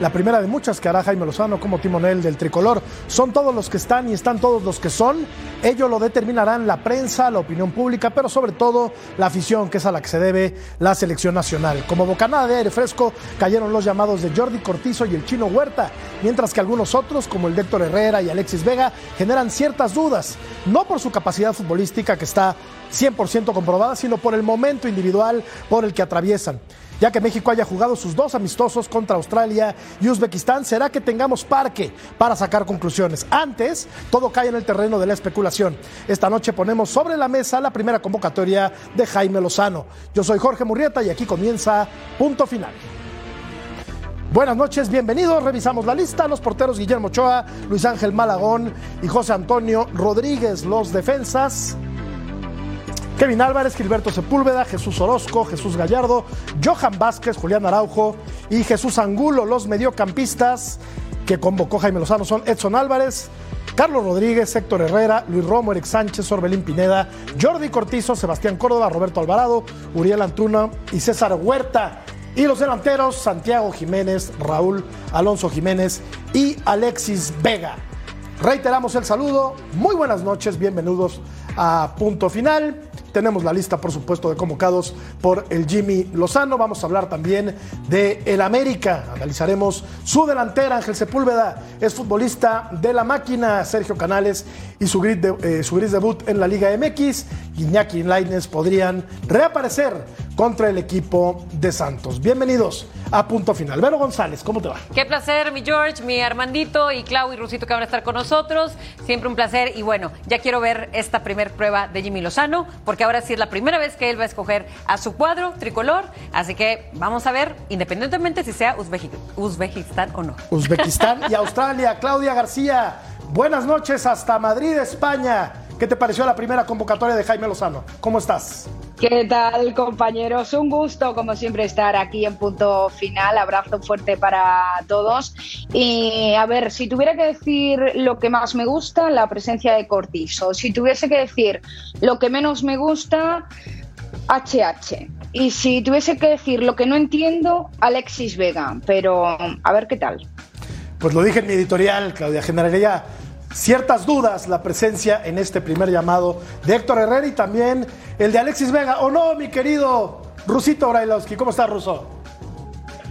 La primera de muchas que hará Jaime Lozano como timonel del tricolor. Son todos los que están y están todos los que son. Ello lo determinarán la prensa, la opinión pública, pero sobre todo la afición, que es a la que se debe la selección nacional. Como bocanada de aire fresco cayeron los llamados de Jordi Cortizo y el chino Huerta, mientras que algunos otros, como el Héctor Herrera y Alexis Vega, generan ciertas dudas, no por su capacidad futbolística que está 100% comprobada, sino por el momento individual por el que atraviesan ya que México haya jugado sus dos amistosos contra Australia y Uzbekistán, será que tengamos parque para sacar conclusiones. Antes, todo cae en el terreno de la especulación. Esta noche ponemos sobre la mesa la primera convocatoria de Jaime Lozano. Yo soy Jorge Murrieta y aquí comienza Punto Final. Buenas noches, bienvenidos. Revisamos la lista. Los porteros Guillermo Ochoa, Luis Ángel Malagón y José Antonio Rodríguez. Los defensas Kevin Álvarez, Gilberto Sepúlveda, Jesús Orozco, Jesús Gallardo, Johan Vázquez, Julián Araujo y Jesús Angulo. Los mediocampistas que convocó Jaime Lozano son Edson Álvarez, Carlos Rodríguez, Héctor Herrera, Luis Romo, Eric Sánchez, Orbelín Pineda, Jordi Cortizo, Sebastián Córdoba, Roberto Alvarado, Uriel Antuna y César Huerta. Y los delanteros, Santiago Jiménez, Raúl Alonso Jiménez y Alexis Vega. Reiteramos el saludo, muy buenas noches, bienvenidos a Punto Final. Tenemos la lista, por supuesto, de convocados por el Jimmy Lozano. Vamos a hablar también de el América. Analizaremos su delantera, Ángel Sepúlveda, es futbolista de la máquina, Sergio Canales y su gris, eh, su gris debut en la Liga MX. Iñaki y Laines podrían reaparecer contra el equipo de Santos. Bienvenidos a punto final. Vero González, ¿cómo te va? Qué placer, mi George, mi Armandito y Clau y Rusito que van a estar con nosotros. Siempre un placer. Y bueno, ya quiero ver esta primer prueba de Jimmy Lozano, porque ahora sí es la primera vez que él va a escoger a su cuadro tricolor. Así que vamos a ver, independientemente si sea Uzbekistán o no. Uzbekistán y Australia. Claudia García, buenas noches hasta Madrid, España. ¿Qué te pareció la primera convocatoria de Jaime Lozano? ¿Cómo estás? ¿Qué tal, compañeros? Un gusto, como siempre, estar aquí en punto final. Abrazo fuerte para todos. Y a ver, si tuviera que decir lo que más me gusta, la presencia de Cortizo. Si tuviese que decir lo que menos me gusta, HH. Y si tuviese que decir lo que no entiendo, Alexis Vega. Pero a ver qué tal. Pues lo dije en mi editorial, Claudia. Generaría ciertas dudas la presencia en este primer llamado de Héctor Herrera y también el de Alexis Vega. ¿O no, mi querido Rusito Brailovsky? ¿Cómo estás, Ruso?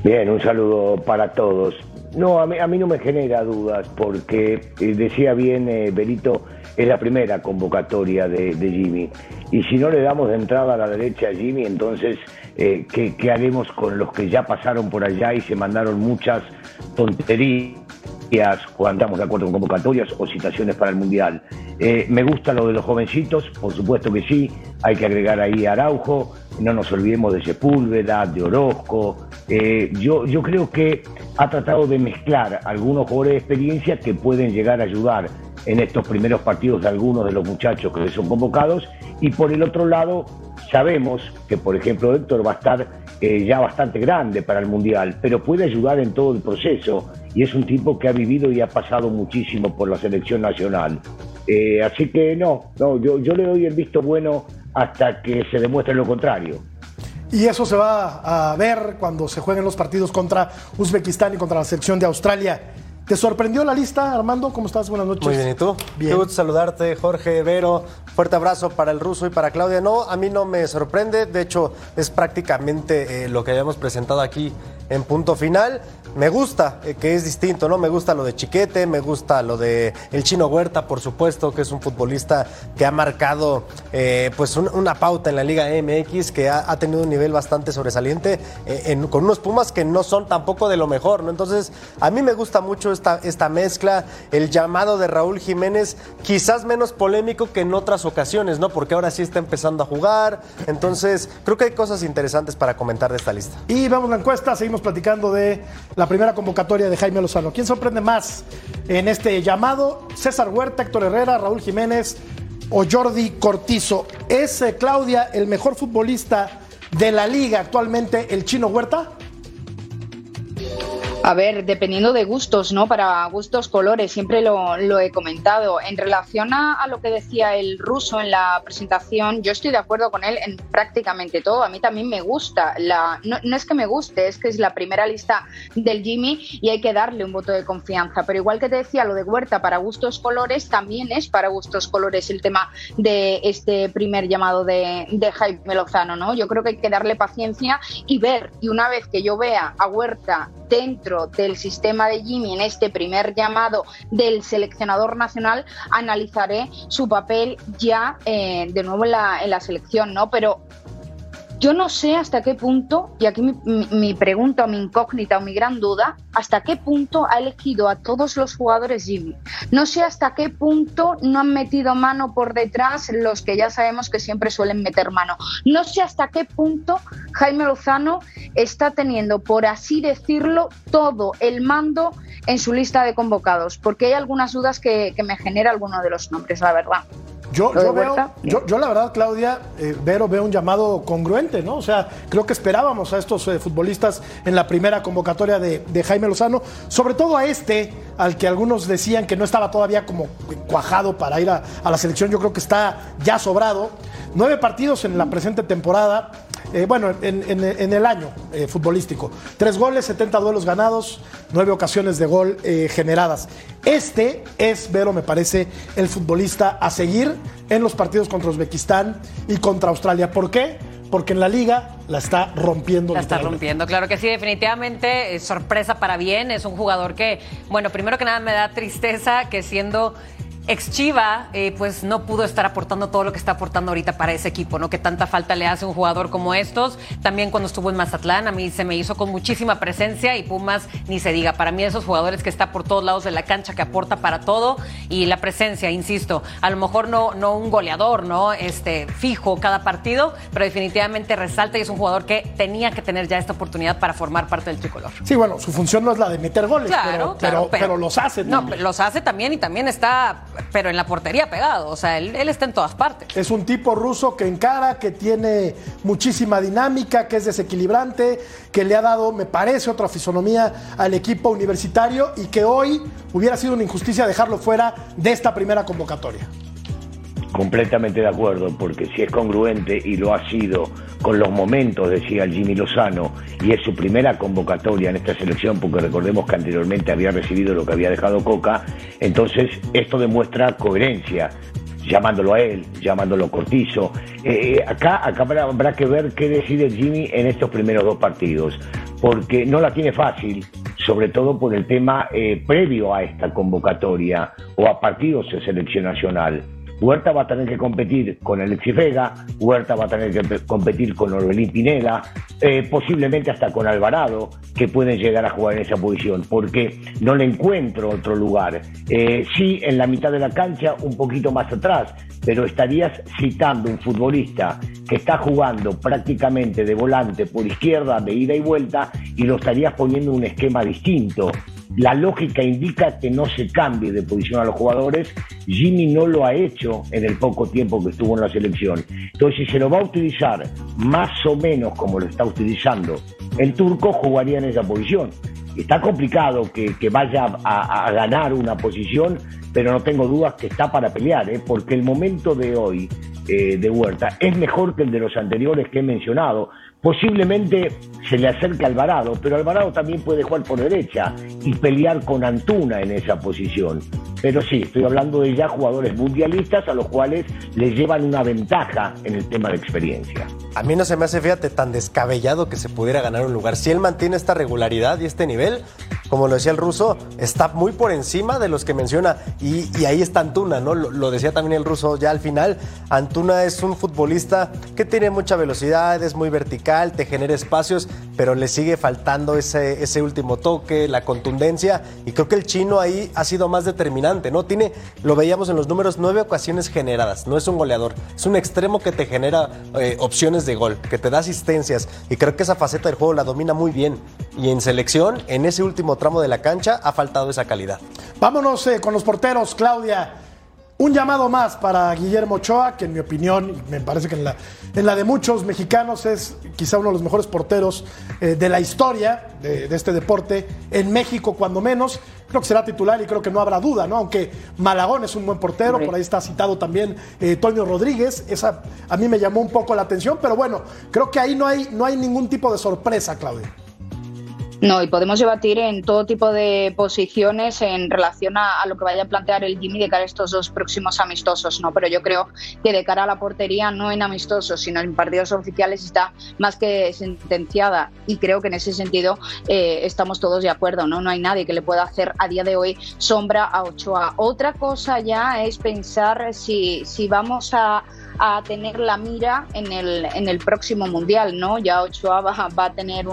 Bien, un saludo para todos. No, a mí, no me genera dudas porque eh, decía bien eh, Benito, es la primera convocatoria de, Jimmy. Y si no le damos de entrada a la derecha a Jimmy, entonces, eh, ¿qué, ¿qué haremos con los que ya pasaron por allá y se mandaron muchas tonterías? Cuando estamos de acuerdo con convocatorias o citaciones para el Mundial. Eh, me gusta lo de los jovencitos, por supuesto que sí, hay que agregar ahí a Araujo, no nos olvidemos de Sepúlveda, de Orozco. Eh, yo, yo creo que ha tratado de mezclar algunos jugadores de experiencia que pueden llegar a ayudar en estos primeros partidos de algunos de los muchachos que son convocados y por el otro lado sabemos que por ejemplo Héctor va a estar eh, ya bastante grande para el Mundial, pero puede ayudar en todo el proceso y es un tipo que ha vivido y ha pasado muchísimo por la selección nacional. Eh, así que no, no yo, yo le doy el visto bueno hasta que se demuestre lo contrario. Y eso se va a ver cuando se jueguen los partidos contra Uzbekistán y contra la selección de Australia. ¿Te sorprendió la lista, Armando? ¿Cómo estás? Buenas noches. Muy bien, ¿y tú? Bien. Qué gusto saludarte, Jorge, Vero. Fuerte abrazo para el ruso y para Claudia. No, a mí no me sorprende. De hecho, es prácticamente eh, lo que habíamos presentado aquí en punto final. Me gusta eh, que es distinto, ¿no? Me gusta lo de Chiquete, me gusta lo de el Chino Huerta, por supuesto, que es un futbolista que ha marcado eh, pues una pauta en la Liga MX, que ha, tenido un nivel bastante sobresaliente con unos Pumas que no son tampoco de lo mejor, ¿no? Entonces, a mí me gusta mucho esta, esta mezcla, el llamado de Raúl Jiménez, quizás menos polémico que en otras ocasiones, ¿no? Porque ahora sí está empezando a jugar. Entonces, creo que hay cosas interesantes para comentar de esta lista. Y vamos a la encuesta, seguimos platicando de la primera convocatoria de Jaime Lozano. ¿Quién sorprende más en este llamado? César Huerta, Héctor Herrera, Raúl Jiménez o Jordi Cortizo. ¿Es Claudia el mejor futbolista de la liga actualmente, el chino Huerta? A ver, dependiendo de gustos, ¿no? Para gustos, colores, siempre lo, he comentado. En relación a, lo que decía el ruso en la presentación, yo estoy de acuerdo con él en prácticamente todo. A mí también me gusta. La, no, no, es que me guste, es que es la primera lista del Jimmy y hay que darle un voto de confianza. Pero igual que te decía lo de Huerta para gustos, colores, también es para gustos, colores el tema de este primer llamado de, de Jaime Lozano, ¿no? Yo creo que hay que darle paciencia y ver. Y una vez que yo vea a Huerta dentro del sistema de Jimmy en este primer llamado del seleccionador nacional, analizaré su papel ya eh, de nuevo en la, en la selección, ¿no? Pero yo no sé hasta qué punto, y aquí mi, mi, pregunta o mi incógnita o mi gran duda, hasta qué punto ha elegido a todos los jugadores Jimmy. No sé hasta qué punto no han metido mano por detrás los que ya sabemos que siempre suelen meter mano. No sé hasta qué punto Jaime Lozano está teniendo, por así decirlo, todo el mando en su lista de convocados, porque hay algunas dudas que, que me genera alguno de los nombres, la verdad. Yo, yo, veo, yo, yo, la verdad, Claudia, eh, Vero, veo un llamado congruente, ¿no? O sea, creo que esperábamos a estos eh, futbolistas en la primera convocatoria de, de, Jaime Lozano, sobre todo a este, al que algunos decían que no estaba todavía como cuajado para ir a, a la selección, yo creo que está ya sobrado. Nueve partidos en la presente temporada, eh, bueno, en, en, en, el año eh, futbolístico. Tres goles, 70 duelos ganados, nueve ocasiones de gol eh, generadas. Este es, Vero, me parece, el futbolista a seguir en los partidos contra Uzbekistán y contra Australia. ¿Por qué? Porque en la liga la está rompiendo. La está rompiendo, claro que sí, definitivamente, es sorpresa para bien. Es un jugador que, bueno, primero que nada me da tristeza que siendo ex Chiva, eh, pues no pudo estar aportando todo lo que está aportando ahorita para ese equipo, ¿no? Que tanta falta le hace un jugador como estos. También cuando estuvo en Mazatlán, a mí se me hizo con muchísima presencia y Pumas ni se diga. Para mí, esos jugadores que está por todos lados de la cancha, que aporta para todo y la presencia, insisto, a lo mejor no, no un goleador, ¿no? Este, fijo cada partido, pero definitivamente resalta y es un jugador que tenía que tener ya esta oportunidad para formar parte del tricolor. Sí, bueno, su función no es la de meter goles, claro, pero, claro, pero, pero, pero, los hace. No, los hace también y también está pero en la portería pegado. O sea, él, está en todas partes. Es un tipo ruso que encara, que tiene muchísima dinámica, que es desequilibrante, que le ha dado, me parece, otra fisonomía al equipo universitario y que hoy hubiera sido una injusticia dejarlo fuera de esta primera convocatoria. Completamente de acuerdo, porque si es congruente y lo ha sido con los momentos, decía el Jimmy Lozano, y es su primera convocatoria en esta selección, porque recordemos que anteriormente había recibido lo que había dejado Coca, entonces esto demuestra coherencia llamándolo a él, llamándolo Cortizo. Eh, acá, acá habrá, habrá, que ver qué decide Jimmy en estos primeros dos partidos, porque no la tiene fácil, sobre todo por el tema eh, previo a esta convocatoria o a partidos de selección nacional. Huerta va a tener que competir con Alexis Vega, Huerta va a tener que competir con Orbelín Pineda, eh, posiblemente hasta con Alvarado, que pueden llegar a jugar en esa posición, porque no le encuentro otro lugar. Eh, sí, en la mitad de la cancha, un poquito más atrás, pero estarías citando un futbolista que está jugando prácticamente de volante por izquierda, de ida y vuelta, y lo estarías poniendo en un esquema distinto la lógica indica que no se cambie de posición a los jugadores. Jimmy no lo ha hecho en el poco tiempo que estuvo en la selección. Entonces, si se lo va a utilizar más o menos como lo está utilizando el turco, jugaría en esa posición. Está complicado que, vaya a, a, ganar una posición, pero no tengo dudas que está para pelear, ¿eh? porque el momento de hoy eh, de Huerta es mejor que el de los anteriores que he mencionado. Posiblemente se le acerque a Alvarado, pero Alvarado también puede jugar por derecha y pelear con Antuna en esa posición. Pero sí, estoy hablando de ya jugadores mundialistas a los cuales les llevan una ventaja en el tema de experiencia. A mí no se me hace, fíjate, tan descabellado que se pudiera ganar un lugar. Si él mantiene esta regularidad y este nivel, como lo decía el ruso, está muy por encima de los que menciona. Y, ahí está Antuna, ¿no? Lo, decía también el ruso ya al final. Antuna es un futbolista que tiene mucha velocidad, es muy vertical, te genera espacios, pero le sigue faltando ese, ese último toque, la contundencia. Y creo que el chino ahí ha sido más determinante, ¿no? Tiene, lo veíamos en los números, nueve ocasiones generadas. No es un goleador, es un extremo que te genera eh, opciones de gol, que te da asistencias. Y creo que esa faceta del juego la domina muy bien. Y en selección, en ese último tramo de la cancha ha faltado esa calidad. Vámonos eh, con los porteros, Claudia. Un llamado más para Guillermo Ochoa, que en mi opinión, y me parece que en la, en la de muchos mexicanos es quizá uno de los mejores porteros eh, de la historia de, este deporte, en México cuando menos, creo que será titular y creo que no habrá duda, ¿no? Aunque Malagón es un buen portero, por ahí está citado también eh, Toño Rodríguez, esa a mí me llamó un poco la atención, pero bueno, creo que ahí no hay, no hay ningún tipo de sorpresa, Claudia. No, y podemos debatir en todo tipo de posiciones en relación a, lo que vaya a plantear el Jimmy de cara a estos dos próximos amistosos, ¿no? Pero yo creo que de cara a la portería, no en amistosos, sino en partidos oficiales, está más que sentenciada. Y creo que en ese sentido eh, estamos todos de acuerdo, ¿no? No hay nadie que le pueda hacer a día de hoy sombra a Ochoa. Otra cosa ya es pensar si, si vamos a a tener la mira en el, en el próximo Mundial, ¿no? Ya Ochoa va, va a tener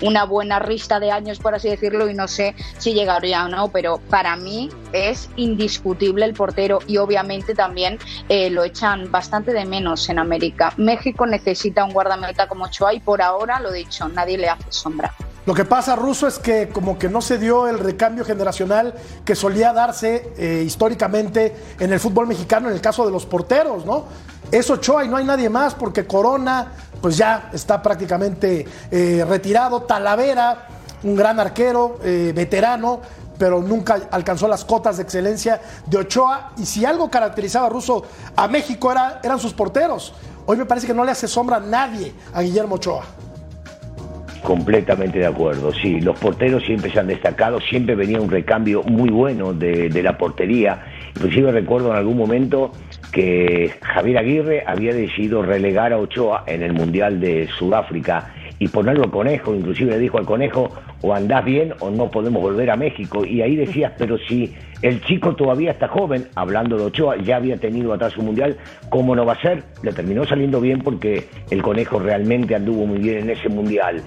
una buena rista de años, por así decirlo, y no sé si llegaría o no, pero para mí es indiscutible el portero y obviamente también eh, lo echan bastante de menos en América. México necesita un guardameta como Ochoa y por ahora, lo dicho, nadie le hace sombra. Lo que pasa, Ruso, es que como que no se dio el recambio generacional que solía darse eh, históricamente en el fútbol mexicano en el caso de los porteros, ¿no? Es Ochoa y no hay nadie más porque Corona pues ya está prácticamente eh, retirado. Talavera, un gran arquero, eh, veterano, pero nunca alcanzó las cotas de excelencia de Ochoa. Y si algo caracterizaba a Russo a México era, eran sus porteros. Hoy me parece que no le hace sombra a nadie a Guillermo Ochoa. Completamente de acuerdo, sí. Los porteros siempre se han destacado, siempre venía un recambio muy bueno de, de la portería. Inclusive recuerdo en algún momento que Javier Aguirre había decidido relegar a Ochoa en el Mundial de Sudáfrica y ponerlo conejo, inclusive le dijo al conejo, o andás bien o no podemos volver a México. Y ahí decías, pero si el chico todavía está joven, hablando de Ochoa, ya había tenido atrás un mundial, ¿cómo no va a ser? Le terminó saliendo bien porque el conejo realmente anduvo muy bien en ese mundial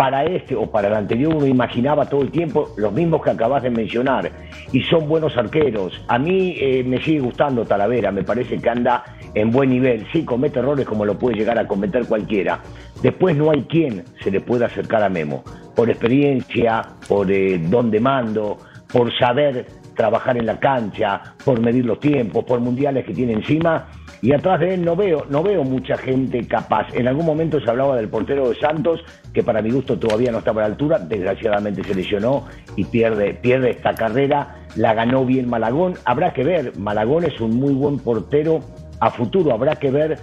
para este o para el anterior uno imaginaba todo el tiempo los mismos que acabas de mencionar y son buenos arqueros. A mí eh, me sigue gustando Talavera, me parece que anda en buen nivel. Sí, comete errores como lo puede llegar a cometer cualquiera. Después no hay quien se le pueda acercar a Memo. Por experiencia, por eh, don de mando, por saber trabajar en la cancha, por medir los tiempos, por mundiales que tiene encima. Y atrás de él no veo, no veo mucha gente capaz. En algún momento se hablaba del portero de Santos, que para mi gusto todavía no estaba a la altura, desgraciadamente se lesionó y pierde, pierde esta carrera, la ganó bien Malagón, habrá que ver, Malagón es un muy buen portero a futuro, habrá que ver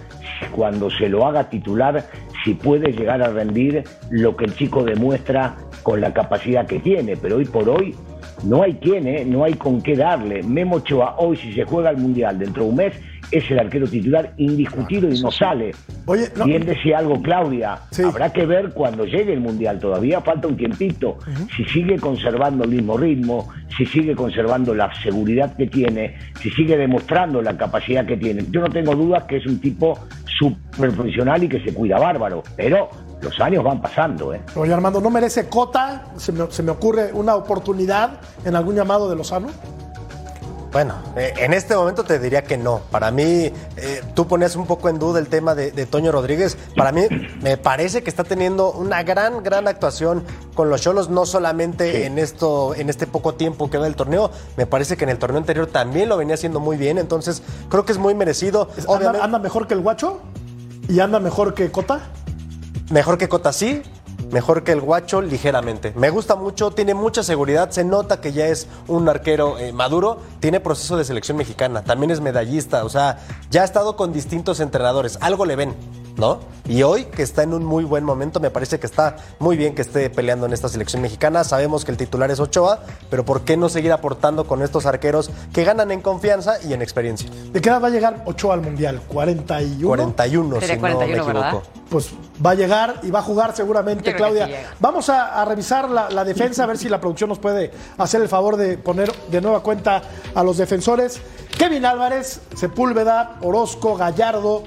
cuando se lo haga titular si puede llegar a rendir lo que el chico demuestra con la capacidad que tiene, pero hoy por hoy no hay quien, ¿eh? no hay con qué darle. Memo Ochoa hoy si se juega el Mundial dentro de un mes es el arquero titular indiscutido y no sale. Oye, Bien decía algo Claudia, habrá que ver cuando llegue el Mundial, todavía falta un tiempito, si sigue conservando el mismo ritmo, si sigue conservando la seguridad que tiene, si sigue demostrando la capacidad que tiene. Yo no tengo dudas que es un tipo súper profesional y que se cuida bárbaro, pero los años van pasando. ¿eh? Oye Armando, ¿no merece cota? ¿Se me, se me ocurre una oportunidad en algún llamado de Lozano? Bueno, eh, en este momento te diría que no. Para mí, eh, tú ponías un poco en duda el tema de, Toño Rodríguez. Para mí, me parece que está teniendo una gran, gran actuación con los Cholos, no solamente en esto, en este poco tiempo que da el torneo. Me parece que en el torneo anterior también lo venía haciendo muy bien. Entonces, creo que es muy merecido. ¿Anda, anda mejor que el Guacho? ¿Y anda mejor que Cota? Mejor que Cota, sí mejor que el guacho ligeramente. Me gusta mucho, tiene mucha seguridad, se nota que ya es un arquero eh, maduro, tiene proceso de selección mexicana, también es medallista, o sea, ya ha estado con distintos entrenadores, algo le ven. ¿no? Y hoy, que está en un muy buen momento, me parece que está muy bien que esté peleando en esta selección mexicana. Sabemos que el titular es Ochoa, pero ¿por qué no seguir aportando con estos arqueros que ganan en confianza y en experiencia? ¿De qué edad va a llegar Ochoa al Mundial? ¿41? 41, si no me equivoco. Pues va a llegar y va a jugar seguramente Claudia. Vamos a, revisar la, la, defensa, a ver si la producción nos puede hacer el favor de poner de nueva cuenta a los defensores. Kevin Álvarez, Sepúlveda, Orozco, Gallardo,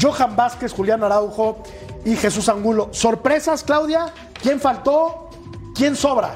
Johan Vázquez, Julián Araujo y Jesús Angulo. ¿Sorpresas, Claudia? ¿Quién faltó? ¿Quién sobra?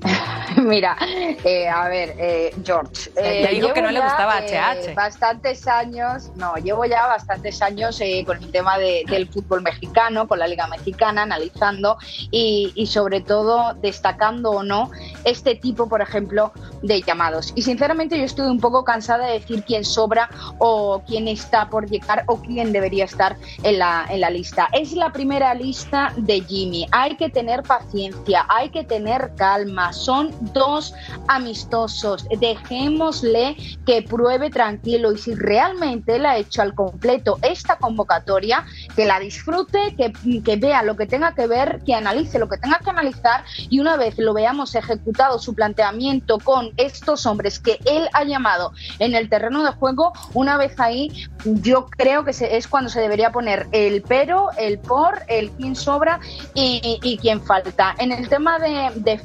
Mira, eh, a ver, eh, George. Eh, dijo que no le gustaba HH. Bastantes años, no, llevo ya bastantes años con el tema del fútbol mexicano, con la Liga Mexicana, analizando y, y, sobre todo destacando o no este tipo, por ejemplo, de llamados. Y sinceramente yo estoy un poco cansada de decir quién sobra o quién está por llegar o quién debería estar en la, en la lista. Es la primera lista de Jimmy. Hay que tener paciencia, hay que tener calma. Son dos amistosos. Dejémosle que pruebe tranquilo y si realmente él ha hecho al completo esta convocatoria, que la disfrute, que, que vea lo que tenga que ver, que analice lo que tenga que analizar y una vez lo veamos ejecutado su planteamiento con estos hombres que él ha llamado en el terreno de juego, una vez ahí yo creo que es cuando se debería poner el pero, el por, el quién sobra y, y quién falta. En el tema de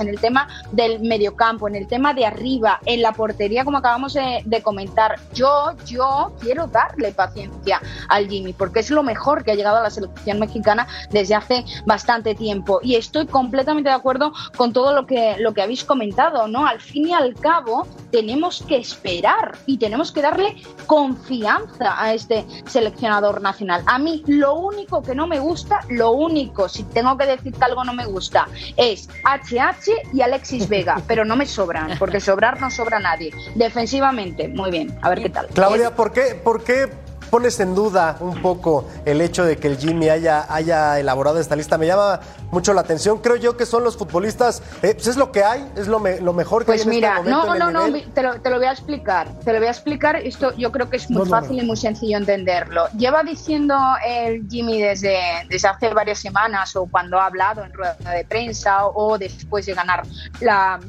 en el tema del mediocampo, en el tema de arriba, en la portería, como acabamos de, comentar, yo, yo quiero darle paciencia al Jimmy, porque es lo mejor que ha llegado a la selección mexicana desde hace bastante tiempo. Y estoy completamente de acuerdo con todo lo que, lo que habéis comentado, ¿no? Al fin y al cabo, tenemos que esperar y tenemos que darle confianza a este seleccionador nacional. A mí, lo único que no me gusta, lo único, si tengo que decir que algo no me gusta, es Y Alexis Vega, pero no me sobran, porque sobrar no sobra nadie. Defensivamente, muy bien, a ver qué tal. Claudia, ¿por qué, por qué pones en duda un poco el hecho de que el Jimmy haya, haya elaborado esta lista. Me llama mucho la atención. Creo yo que son los futbolistas, eh, pues es lo que hay, es lo, lo mejor que pues hay en mira, este momento. No, no, no, te lo, te lo, voy a explicar. Te lo voy a explicar. Esto yo creo que es muy fácil y muy sencillo entenderlo. Lleva diciendo el Jimmy desde, desde hace varias semanas o cuando ha hablado en rueda de prensa o después de ganar la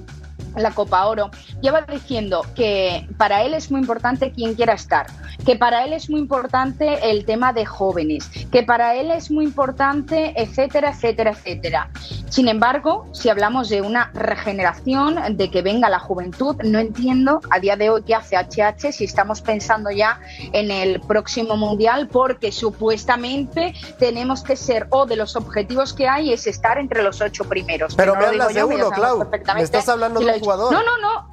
la Copa Oro, lleva diciendo que para él es muy importante quien quiera estar, que para él es muy importante el tema de jóvenes, que para él es muy importante, etcétera, etcétera, etcétera. Sin embargo, si hablamos de una regeneración, de que venga la juventud, no entiendo a día de hoy qué hace HH si estamos pensando ya en el próximo Mundial, porque supuestamente tenemos que ser, o de los objetivos que hay es estar entre los ocho primeros. Pero me hablas de uno, Clau. Me estás hablando de jugador. No, no, no.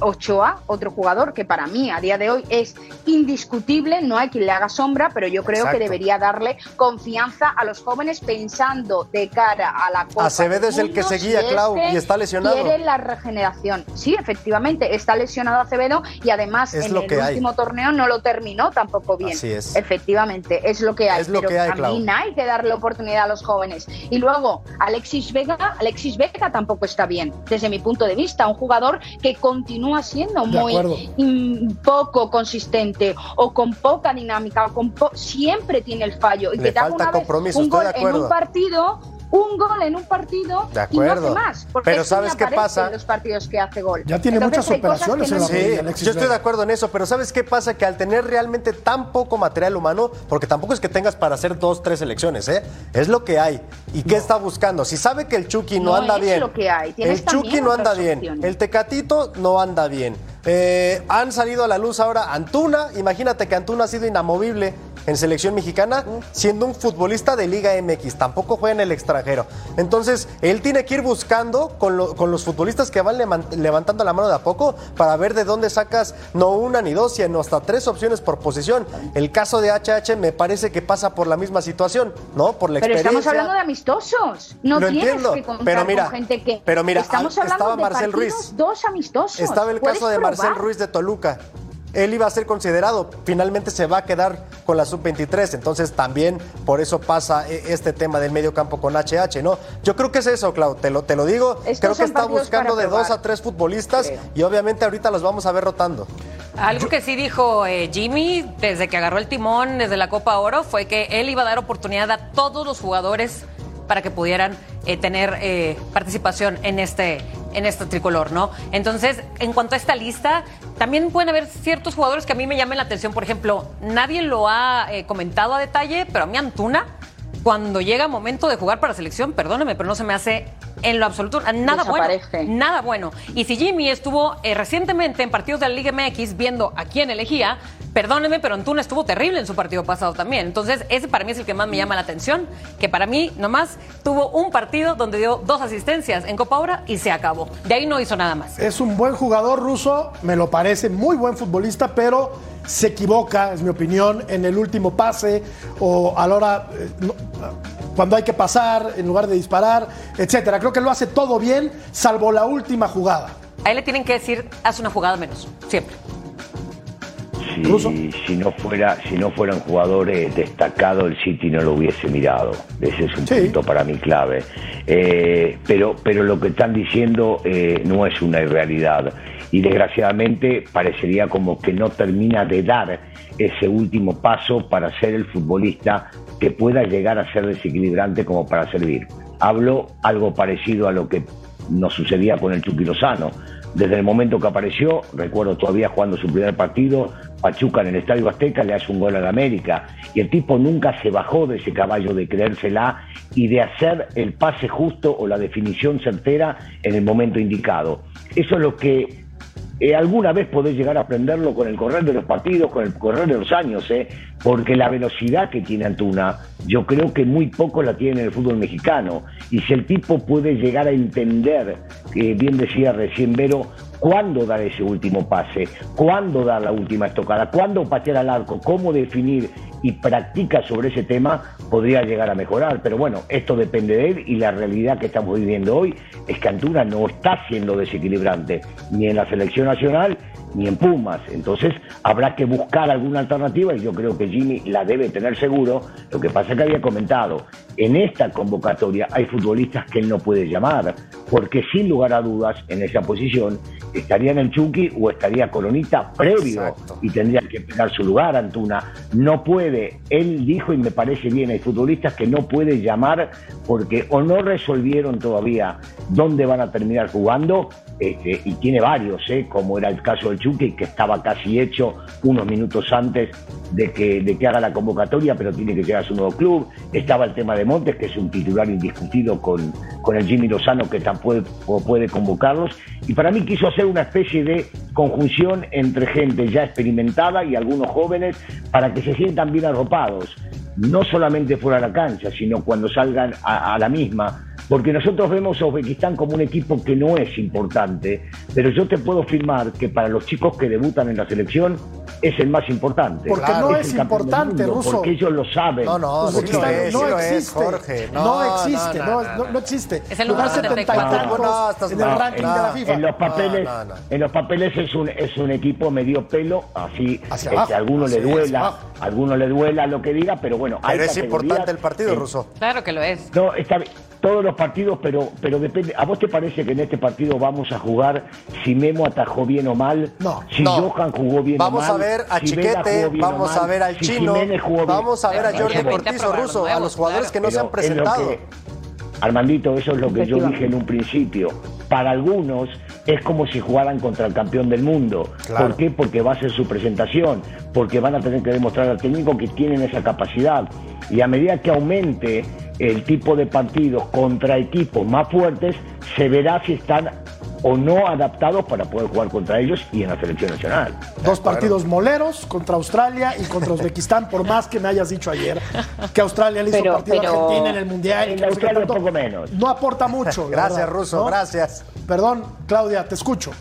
Ochoa, otro jugador que para mí a día de hoy es indiscutible, no hay quien le haga sombra, pero yo creo que debería darle confianza a los jóvenes pensando de cara a la Copa Acevedo es el que seguía, Clau, y está lesionado. Quiere la regeneración. Sí, efectivamente, está lesionado Acevedo y además en el último torneo no lo terminó tampoco bien. Así es. Efectivamente, es lo que hay. Es lo que hay, también hay que darle oportunidad a los jóvenes. Y luego, Alexis Vega, Alexis Vega tampoco está bien, desde mi punto de vista. Un jugador que continúa siendo muy poco consistente o con poca dinámica, o con siempre tiene el fallo. Y que falta una compromiso, un gol en un partido un gol en un partido de acuerdo. y no hace más. pero ¿sabes qué pasa? En los partidos que hace gol. Ya tiene muchas operaciones en la sí, Yo estoy de acuerdo en eso, pero ¿sabes qué pasa? Que al tener realmente tan poco material humano, porque tampoco es que tengas para hacer dos, tres elecciones, ¿eh? Es lo que hay. ¿Y qué está buscando? Si sabe que el Chucky no, anda bien. Lo que hay. El Chucky no anda bien. El Tecatito no anda bien. Eh, han salido a la luz ahora Antuna. Imagínate que Antuna ha sido inamovible en selección mexicana, siendo un futbolista de Liga MX, tampoco juega en el extranjero. Entonces, él tiene que ir buscando con, los futbolistas que van levantando la mano de a poco para ver de dónde sacas no una ni dos, sino hasta tres opciones por posición. El caso de HH me parece que pasa por la misma situación, ¿no? Por la pero experiencia. Pero estamos hablando de amistosos, no tienes que contar pero mira, con gente que... Pero mira, estamos hablando estaba de Marcel Ruiz. dos amistosos. Estaba el caso de Marcel Ruiz de Toluca él iba a ser considerado. Finalmente se va a quedar con la sub-23. Entonces también por eso pasa e, este tema del medio campo con HH, ¿no? Yo creo que es eso, Clau, te lo, te lo digo. creo que está buscando de dos a tres futbolistas y obviamente ahorita los vamos a ver rotando. Algo que sí dijo eh, Jimmy desde que agarró el timón desde la Copa Oro fue que él iba a dar oportunidad a todos los jugadores para que pudieran eh, tener eh, participación en este, en este tricolor, ¿no? Entonces, en cuanto a esta lista, también pueden haber ciertos jugadores que a mí me llamen la atención. Por ejemplo, nadie lo ha eh, comentado a detalle, pero a mí Antuna cuando llega momento de jugar para selección, perdóneme, pero no se me hace en lo absoluto nada bueno. Nada bueno. Y si Jimmy estuvo eh, recientemente en partidos de la Liga MX viendo a quién elegía, perdóneme, pero Antuna estuvo terrible en su partido pasado también. Entonces, ese para mí es el que más me llama la atención, que para mí nomás tuvo un partido donde dio dos asistencias en Copa Ora y se acabó. De ahí no hizo nada más. Es un buen jugador ruso, me lo parece, muy buen futbolista, pero se equivoca, es mi opinión, en el último pase o a la hora, eh, cuando hay que pasar, en lugar de disparar, etcétera. Creo que lo hace todo bien, salvo la última jugada. A él le tienen que decir, haz una jugada menos, siempre. Si, si, no fuera si no fuera un jugador destacado el City no lo hubiese mirado ese es un punto para mí clave eh, pero pero lo que están diciendo eh, no es una irrealidad y desgraciadamente parecería como que no termina de dar ese último paso para ser el futbolista que pueda llegar a ser desequilibrante como para servir. Hablo algo parecido a lo que nos sucedía con el Chucky Lozano. Desde el momento que apareció, recuerdo todavía jugando su primer partido, Pachuca en el Estadio Azteca le hace un gol al América y el tipo nunca se bajó de ese caballo de creérsela y de hacer el pase justo o la definición certera en el momento indicado. Eso es lo que eh, alguna vez podés llegar a aprenderlo con el correr de los partidos, con el correr de los años, ¿eh? porque la velocidad que tiene Antuna, yo creo que muy poco la tiene en el fútbol mexicano. Y si el tipo puede llegar a entender, que bien decía recién Vero, cuándo dar ese último pase, cuándo dar la última estocada, cuándo patear al arco, cómo definir y practica sobre ese tema, podría llegar a mejorar. Pero bueno, esto depende de él y la realidad que estamos viviendo hoy es que Antuna no está siendo desequilibrante ni en la selección nacional ni en Pumas. Entonces habrá que buscar alguna alternativa y yo creo que Jimmy la debe tener seguro. Lo que pasa es que había comentado, en esta convocatoria hay futbolistas que él no puede llamar, porque sin lugar a dudas en esa posición estaría en el Chucky o estaría Coronita previo y tendría que pegar su lugar Antuna. No puede, él dijo y me parece bien, hay futbolistas que no puede llamar porque o no resolvieron todavía dónde van a terminar jugando este, y tiene varios, ¿eh? como era el caso del Que estaba casi hecho unos minutos antes de que, de que haga la convocatoria, pero tiene que llegar a su nuevo club. Estaba el tema de Montes, que es un titular indiscutido con, con el Jimmy Lozano, que tampoco puede convocarlos. Y para mí quiso hacer una especie de conjunción entre gente ya experimentada y algunos jóvenes para que se sientan bien arropados, no solamente fuera de la cancha, sino cuando salgan a la misma porque nosotros vemos a Uzbekistán como un equipo que no es importante, pero yo te puedo afirmar que para los chicos que debutan en la selección es el más importante. Porque no es importante, Ruso. Porque ellos lo saben. No, no, sí lo es, no existe. Jorge. No, existe, no, existe. Es el lugar 70 y tantos en el ranking de la FIFA. En los papeles, en los papeles es un es un equipo medio pelo, así que a alguno le duela, a alguno le duela lo que diga, pero bueno, pero es importante el partido, Ruso. Claro que lo es. No, está bien todos los partidos, pero, pero depende. ¿A vos te parece que en este partido vamos a jugar si Memo atajó bien o mal? No. Si Johan jugó bien vamos o mal. a ver a Chiquete, vamos a ver al Chino, vamos a ver a Jorge Cortizo Russo, a los jugadores que no se han presentado. Armandito, eso es lo que yo dije en un principio. Para algunos es como si jugaran contra el campeón del mundo. ¿Por qué? Porque va a ser su presentación, porque van a tener que demostrar al técnico que tienen esa capacidad. Y a medida que aumente el tipo de partidos contra equipos más fuertes, se verá si están o no adaptados para poder jugar contra ellos y en la selección nacional. Dos partidos moleros contra Australia y contra Uzbekistán, por más que me hayas dicho ayer que Australia le hizo partido a Argentina en el Mundial. En Australia un poco menos. No aporta mucho. gracias, Russo, gracias. Perdón, Claudia, te escucho.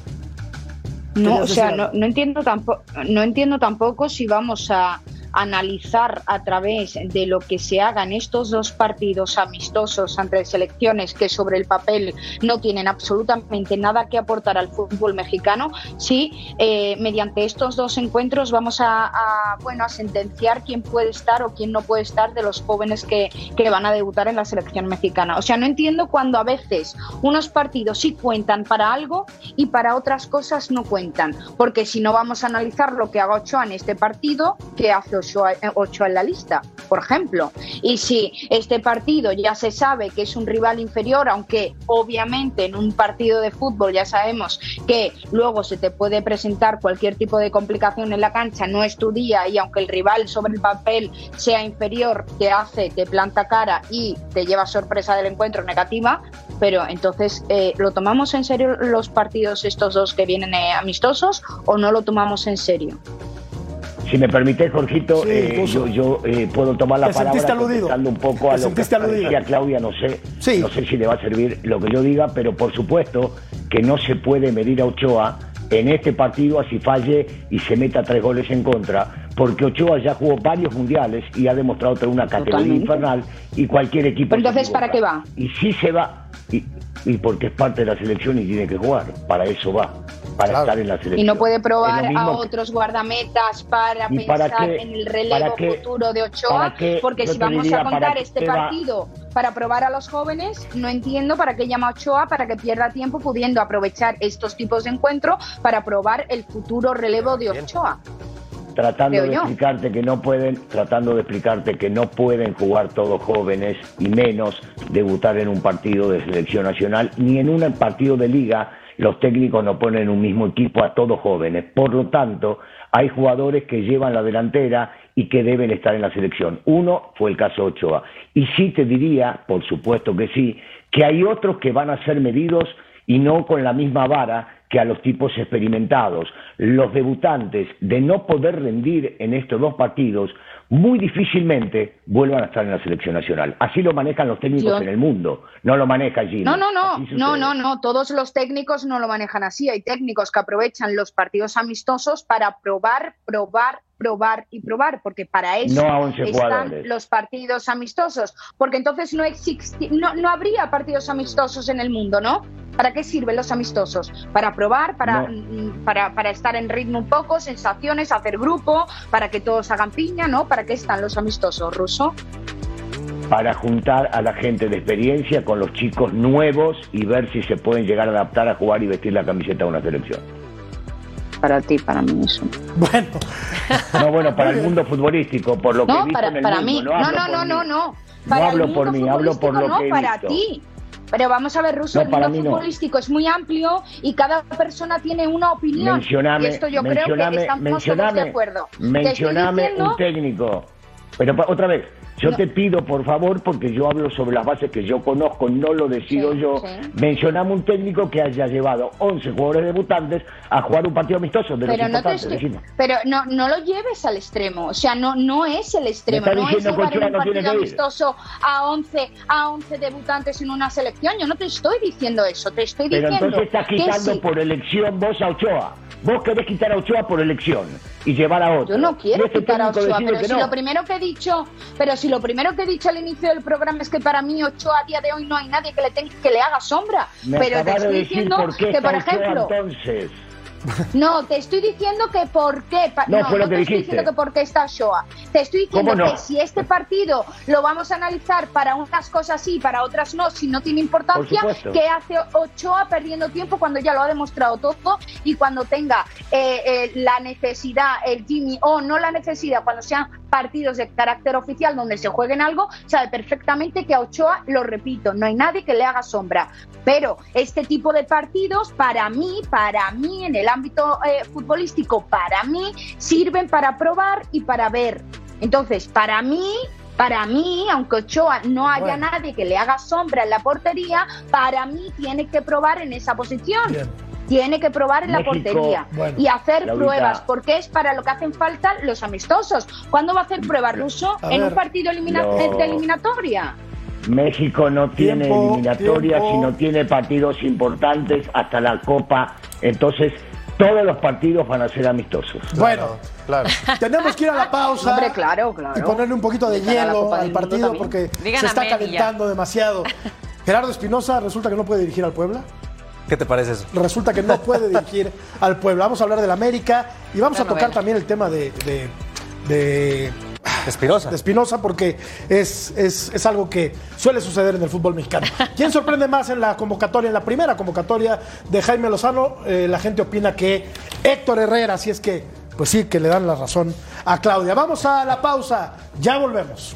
No, o sea, no, no, entiendo tampoco, no entiendo tampoco si vamos a analizar a través de lo que se haga en estos dos partidos amistosos entre selecciones que sobre el papel no tienen absolutamente nada que aportar al fútbol mexicano, si eh, mediante estos dos encuentros vamos a, bueno, a sentenciar quién puede estar o quién no puede estar de los jóvenes que, que van a debutar en la selección mexicana. O sea, no entiendo cuando a veces unos partidos sí cuentan para algo y para otras cosas no cuentan, porque si no vamos a analizar lo que haga Ochoa en este partido, que hace Ochoa, eh, Ochoa en la lista, por ejemplo. Y si este partido ya se sabe que es un rival inferior, aunque obviamente en un partido de fútbol ya sabemos que luego se te puede presentar cualquier tipo de complicación en la cancha, no es tu día y aunque el rival sobre el papel sea inferior, te hace, te planta cara y te lleva sorpresa del encuentro negativa, pero entonces, eh, ¿lo tomamos en serio los partidos estos dos que vienen eh, amistosos o no lo tomamos en serio? Si me permite, Jorgito, Sí, eh, yo, yo, eh, puedo tomar la Te palabra sentiste aludido. contestando un poco a Te lo que decía Claudia, no sé, Sí. no sé si le va a servir lo que yo diga, pero por supuesto que no se puede medir a Ochoa en este partido así falle y se meta tres goles en contra, porque Ochoa ya jugó varios mundiales y ha demostrado tener una categoría Totalmente. infernal y cualquier equipo. Pero entonces, ¿para qué va? Y sí se va, y, y porque es parte de la selección y tiene que jugar, para eso va, para Claro. estar en la selección. Y no puede probar a que- otros guardametas para ¿Y para pensar qué? en el ¿Para relevo qué? futuro de Ochoa, porque si vamos diría, a ¿para contar este va? partido para probar a los jóvenes, no entiendo para qué llama Ochoa para que pierda tiempo pudiendo aprovechar estos tipos de encuentro para probar el futuro relevo de Ochoa. Tratando de explicarte que no pueden, tratando de explicarte que no pueden jugar todos jóvenes y menos debutar en un partido de selección nacional ni en un partido de liga. Los técnicos no ponen en un mismo equipo a todos jóvenes. Por lo tanto, hay jugadores que llevan la delantera y que deben estar en la selección. Uno fue el caso Ochoa. Y sí te diría, por supuesto que sí, que hay otros que van a ser medidos y no con la misma vara que a los tipos experimentados. Los debutantes, de no poder rendir en estos dos partidos, muy difícilmente vuelvan a estar en la selección nacional. Así lo manejan los técnicos Yo- en el mundo, no lo maneja Gini. No, no, no, no, no, no. Todos los técnicos no lo manejan así. Hay técnicos que aprovechan los partidos amistosos para probar, probar, probar y probar, porque para eso No a 11 están los partidos amistosos. Porque entonces no, existi- no, no habría partidos amistosos en el mundo, ¿no? ¿Para qué sirven los amistosos? Para probar, para, No. mm, para, para estar en ritmo un poco, sensaciones, hacer grupo, para que todos hagan piña, ¿no? ¿Para qué están los amistosos, Ruso? Para juntar a la gente de experiencia con los chicos nuevos y ver si se pueden llegar a adaptar a jugar y vestir la camiseta de una selección. Para ti, para mí eso. Bueno, No, bueno, para el mundo futbolístico, por lo que he No, visto para, en el para mundo, mí. No, hablo no, no, no, no. No hablo el por mí, hablo por lo futbolístico que he no, para visto. ti. Pero vamos a ver, Russo, No, el mundo mí no. futbolístico es muy amplio y cada persona tiene una opinión. Mencioname, y esto yo creo que mencioname, estamos todos mencioname, de acuerdo. Mencioname diciendo- un técnico. Pero pa- otra vez, yo No. te pido por favor, porque yo hablo sobre las bases que yo conozco, no lo decido Sí, yo. sí. Mencioname un técnico que haya llevado 11 jugadores debutantes a jugar un partido amistoso de los pero no te pero no, no lo lleves al extremo, o sea, no, no es el extremo, no es llevar un partido amistoso a 11, a 11 debutantes en una selección, yo no te estoy diciendo eso, te estoy Pero diciendo entonces estás que quitando sí. por elección vos a Ochoa. Vos querés quitar a Ochoa por elección y llevar a otro. Yo no quiero este quitar a Ochoa, pero que si no. lo primero que he dicho, pero si lo primero que he dicho al inicio del programa es que para mí Ochoa a día de hoy no hay nadie que le tenga, que le haga sombra. Me pero te de estoy decir diciendo por qué que, está por Ochoa ejemplo, entonces. No, te estoy diciendo que por qué. No, No, fue lo no que te estoy diciendo que por qué está Ochoa. Te estoy diciendo que si este partido lo vamos a analizar para unas cosas sí, para otras no, si no tiene importancia. ¿qué hace Ochoa perdiendo tiempo cuando ya lo ha demostrado todo y cuando tenga eh, eh, la necesidad, el Jimmy, o no la necesidad, cuando sean partidos de carácter oficial donde se jueguen algo, sabe perfectamente que a Ochoa, lo repito, no hay nadie que le haga sombra. Pero este tipo de partidos, para mí, para mí, en el ámbito eh, futbolístico, para mí, sirven para probar y para ver. Entonces, para mí, para mí, aunque Ochoa no haya Bueno. nadie que le haga sombra en la portería, para mí tiene que probar en esa posición. bien. Tiene que probar en la portería bueno, y hacer Laurita. pruebas, porque es para lo que hacen falta los amistosos. ¿Cuándo va a hacer pruebas, Russo? A ¿En ver. un partido elimina- Lo- de eliminatoria? México no tiene Tiempo, eliminatoria, tiempo. sino tiene partidos importantes hasta la Copa. Entonces, todos los partidos van a ser amistosos. Bueno, Claro. tenemos que ir a la pausa. Hombre, claro, claro. Y ponerle un poquito de hielo al partido porque se está ya. calentando demasiado. Gerardo Espinosa resulta que no puede dirigir al Puebla. ¿Qué te parece eso? Resulta que no puede dirigir al Puebla. Vamos a hablar del América y vamos a tocar también el tema de, de, de- Espinosa. de Espinosa porque es, es, es algo que suele suceder en el fútbol mexicano. ¿Quién sorprende más en la convocatoria, en la primera convocatoria de Jaime Lozano? Eh, la gente opina que Héctor Herrera, si es que pues sí, que le dan la razón a Claudia. Vamos a la pausa, ya volvemos.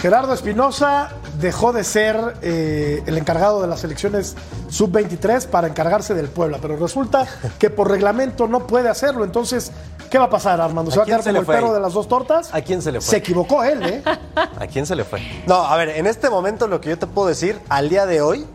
Gerardo Espinosa dejó de ser eh, el encargado de las elecciones sub-23 para encargarse del Puebla, pero resulta que por reglamento no puede hacerlo. Entonces, ¿qué va a pasar, Armando? ¿Se va a quedar como el perro de las dos tortas? ¿A quién se le fue? Se equivocó él, ¿eh? ¿A quién se le fue? No, a ver, en este momento lo que yo te puedo decir, al día de hoy,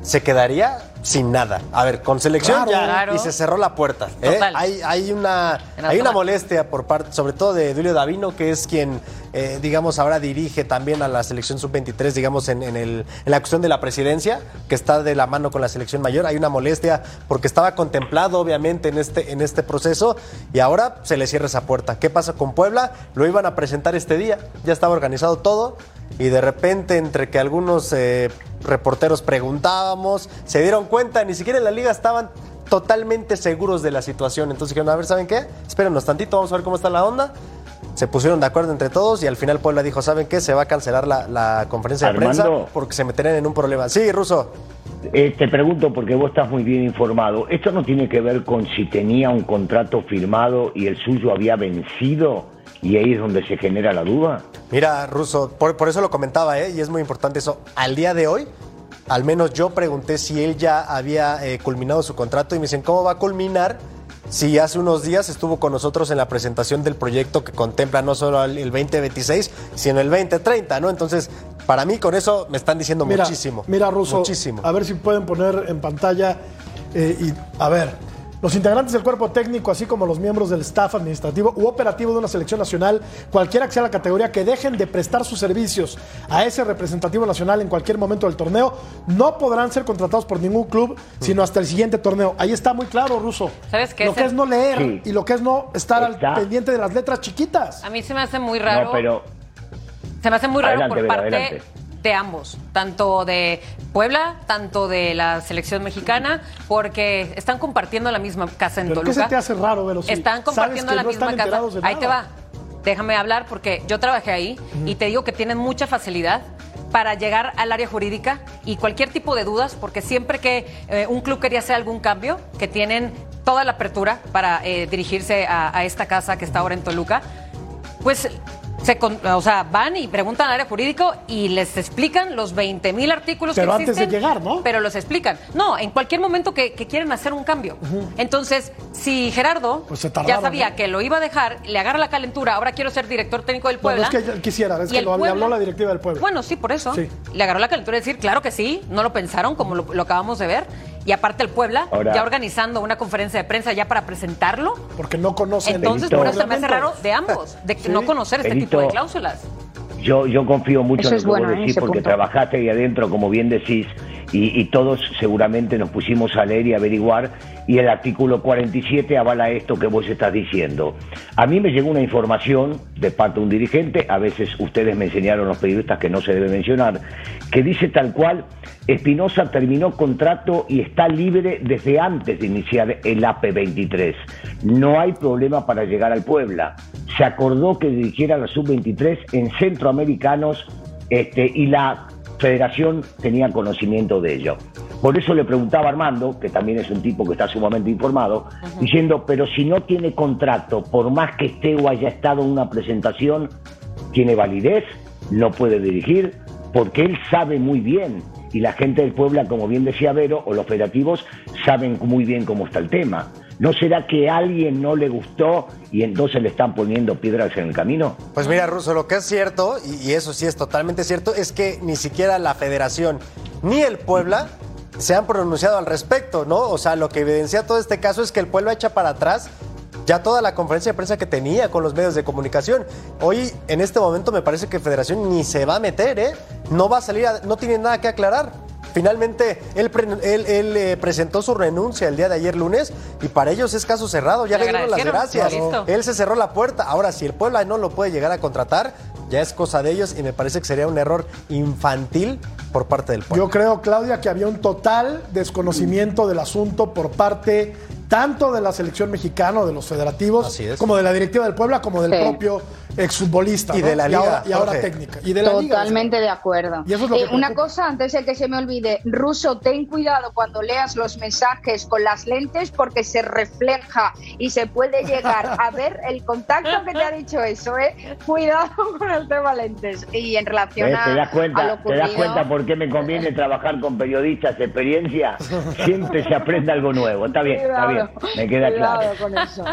se quedaría sin nada. A ver, con selección Claro. ya Claro. y se cerró la puerta. ¿eh? Total. Hay, hay una, hay una molestia por parte, sobre todo de Julio Davino, que es quien, eh, digamos, ahora dirige también a la selección sub-23, digamos, en, en el- en la cuestión de la presidencia, que está de la mano con la selección mayor. Hay una molestia porque estaba contemplado, obviamente, en este, en este proceso y ahora se le cierra esa puerta. ¿Qué pasa con Puebla? Lo iban a presentar este día, ya estaba organizado todo y de repente, entre que algunos eh, reporteros preguntábamos, se dieron cuenta, ni siquiera en la liga estaban totalmente seguros de la situación. Entonces dijeron, a ver, ¿saben qué? Espérenos tantito, vamos a ver cómo está la onda. Se pusieron de acuerdo entre todos y al final Puebla dijo, ¿saben qué? Se va a cancelar la, la conferencia de prensa porque se meterían en un problema. Sí, Ruso. Eh, te pregunto porque vos estás muy bien informado. ¿Esto no tiene que ver con si tenía un contrato firmado y el suyo había vencido? Y ahí es donde se genera la duda. Mira, Ruso, por, por eso lo comentaba, ¿eh? y es muy importante eso. Al día de hoy, al menos yo pregunté si él ya había eh, culminado su contrato y me dicen, ¿cómo va a culminar? Si hace unos días estuvo con nosotros en la presentación del proyecto que contempla no solo el el 2026, sino el 2030, ¿no? Entonces, para mí con eso me están diciendo Mira, muchísimo. Mira, Russo, Muchísimo. a ver si pueden poner en pantalla eh, y a ver. Los integrantes del cuerpo técnico, así como los miembros del staff administrativo u operativo de una selección nacional, cualquiera que sea la categoría, que dejen de prestar sus servicios a ese representativo nacional en cualquier momento del torneo, no podrán ser contratados por ningún club, sino hasta el siguiente torneo. Ahí está muy claro, Ruso. ¿Sabes qué? Lo que es no leer Sí. y lo que es no estar al pendiente de las letras chiquitas. A mí se me hace muy raro. No, pero Se me hace muy raro Adelante, por parte adelante. De ambos, tanto de Puebla, tanto de la selección mexicana, porque están compartiendo la misma casa en ¿Pero qué Toluca. se te hace raro? Si Están compartiendo la no misma casa. Ahí te va. Déjame hablar porque yo trabajé ahí y te digo que tienen mucha facilidad para llegar al área jurídica y cualquier tipo de dudas, porque siempre que eh, un club quería hacer algún cambio, que tienen toda la apertura para eh, dirigirse a, a esta casa que está ahora en Toluca, pues se con- o sea, van y preguntan al área jurídico y les explican los 20 mil artículos Pero que antes de existen. llegar, ¿no? Pero los explican. No, en cualquier momento que, que quieren hacer un cambio. Entonces, si Gerardo Pues ya sabía ¿no? que lo iba a dejar, le agarra la calentura, ahora quiero ser director técnico del Bueno, Puebla. es que él quisiera, es que lo Puebla- habló la directiva del Puebla. Bueno, sí, por eso. Sí. Le agarró la calentura de decir, claro que sí, no lo pensaron como lo, lo acabamos de ver. Y aparte el Puebla, Ahora- ya organizando una conferencia de prensa ya para presentarlo. Porque no conocen. Entonces, por eso se me hace raro de ambos, de Sí. no conocer este Benito. tipo de cláusulas. Yo, yo confío mucho Eso en lo que bueno, vos ¿eh? decís porque punto. trabajaste ahí adentro, como bien decís, y, y todos seguramente nos pusimos a leer y averiguar, y el artículo 47 avala esto que vos estás diciendo. A mí me llegó una información de parte de un dirigente, a veces ustedes me enseñaron los periodistas que no se debe mencionar, que dice tal cual, Espinosa terminó contrato y está libre desde antes de iniciar el AP23. No hay problema para llegar al Puebla. Se acordó que dirigiera la sub-23 en centroamericanos este, y la federación tenía conocimiento de ello. Por eso le preguntaba a Armando, que también es un tipo que está sumamente informado, diciendo, pero si no tiene contrato, por más que esté o haya estado en una presentación, tiene validez, no puede dirigir, porque él sabe muy bien, y la gente del Puebla, como bien decía Vero, o los federativos, saben muy bien cómo está el tema. ¿No será que a alguien no le gustó y entonces le están poniendo piedras en el camino? Pues mira, Russo, lo que es cierto, y, y eso sí es totalmente cierto, es que ni siquiera la federación ni el Puebla se han pronunciado al respecto, ¿no? O sea, lo que evidencia todo este caso es que el pueblo echa para atrás ya toda la conferencia de prensa que tenía con los medios de comunicación. Hoy, en este momento, me parece que Federación ni se va a meter, ¿eh? No va a salir, no tiene nada que aclarar. Finalmente, él, él, eh, presentó su renuncia el día de ayer lunes y para ellos es caso cerrado. Ya le, dieron las gracias. Él se cerró la puerta. Ahora, si el pueblo no lo puede llegar a contratar, ya es cosa de ellos y me parece que sería un error infantil por parte del pueblo. Yo creo, Claudia, que había un total desconocimiento del asunto por parte tanto de la selección mexicana, de los federativos, como de la directiva del Puebla, como del propio exfutbolista. Y de la liga. Y ahora, técnica. Y de la Totalmente de acuerdo. Eh, una cosa, antes de que se me olvide, Ruso, ten cuidado cuando leas los mensajes con las lentes porque se refleja y se puede llegar a ver el contacto que te ha dicho eso, ¿eh? Cuidado con el tema lentes. Y en relación a. ¿Te das cuenta, ¿te das cuenta por qué me conviene trabajar con periodistas de experiencia? Siempre se aprende algo nuevo. Está bien, está bien. Me queda claro. Con eso.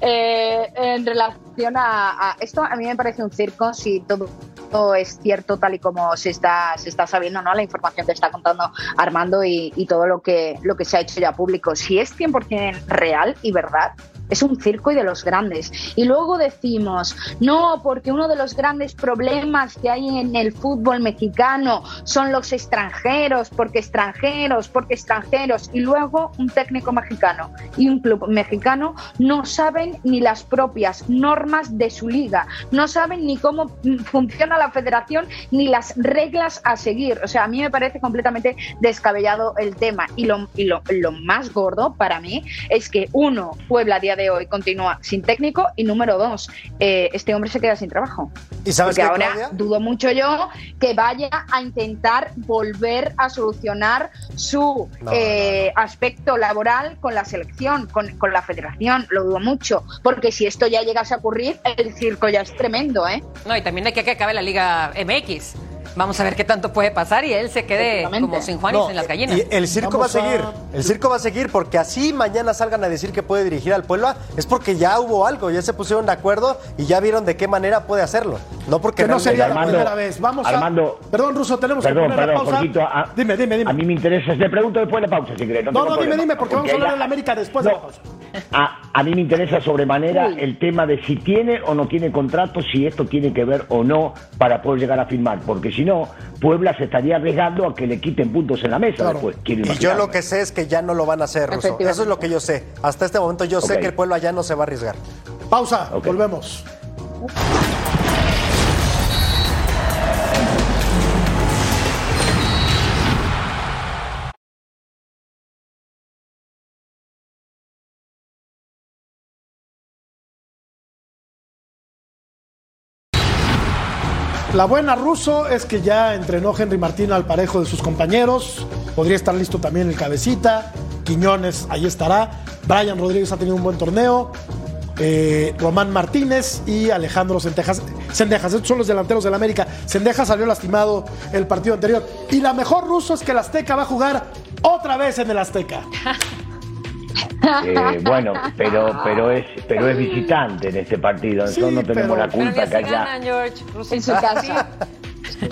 Eh, en relación a, a mí me parece un circo si todo, es cierto tal y como se está se está sabiendo, ¿no? La información que está contando Armando y, y todo lo que lo que se ha hecho ya público. Si es 100% real y verdad, es un circo y de los grandes. Y luego decimos, no, porque uno de los grandes problemas que hay en el fútbol mexicano son los extranjeros, porque extranjeros, porque extranjeros. Y luego un técnico mexicano y un club mexicano no saben ni las propias normas de su liga, no saben ni cómo funciona la federación ni las reglas a seguir. O sea, a mí me parece completamente descabellado el tema. Y lo, y lo, lo más gordo para mí es que uno, Puebla día de hoy continúa sin técnico y número dos, eh, este hombre se queda sin trabajo. ¿Y sabes Porque ahora dudo mucho yo que vaya a intentar volver a solucionar su eh, aspecto laboral con la selección, con, con, la federación. Lo dudo mucho. Porque si esto ya llegase a ocurrir, el circo ya es tremendo, ¿eh? No, y también hay que que acabe la Liga MX. Vamos a ver qué tanto puede pasar y él se quede como sin Juanis en las gallinas. Y el circo va a seguir, el circo va a seguir porque así mañana salgan a decir que puede dirigir al Puebla, es porque ya hubo algo, ya se pusieron de acuerdo y ya vieron de qué manera puede hacerlo. No porque no sería la primera vez. Vamos Armando, a... Perdón, Ruso, tenemos perdón, que poner perdón, pausa. a, dime, dime, dime. A mí me interesa, te pregunto después de la pausa, si querés. No, no, dime, dime, porque, vamos a hablar de la América después de la pausa. A, a, mí me interesa sobremanera el tema de si tiene o no tiene contrato, si esto tiene que ver o no para poder llegar a firmar, porque si no, Puebla se estaría arriesgando a que le quiten puntos en la mesa después. y yo lo que sé es que ya no lo van a hacer, Ruso. Eso es lo que yo sé. Hasta este momento yo sé que el pueblo allá no se va a arriesgar. Pausa, volvemos. La buena ruso es que ya entrenó Henry Martín al parejo de sus compañeros. Podría estar listo también el cabecita. Quiñones, ahí estará. Brian Rodríguez ha tenido un buen torneo. Eh, Román Martínez y Alejandro Sendejas. Sendejas, estos son los delanteros del América. Sendejas salió lastimado el partido anterior. Y la mejor ruso es que el Azteca va a jugar otra vez en el Azteca. Eh, bueno, pero pero es pero es visitante en este partido, nosotros no tenemos la culpa que haya. en su casa.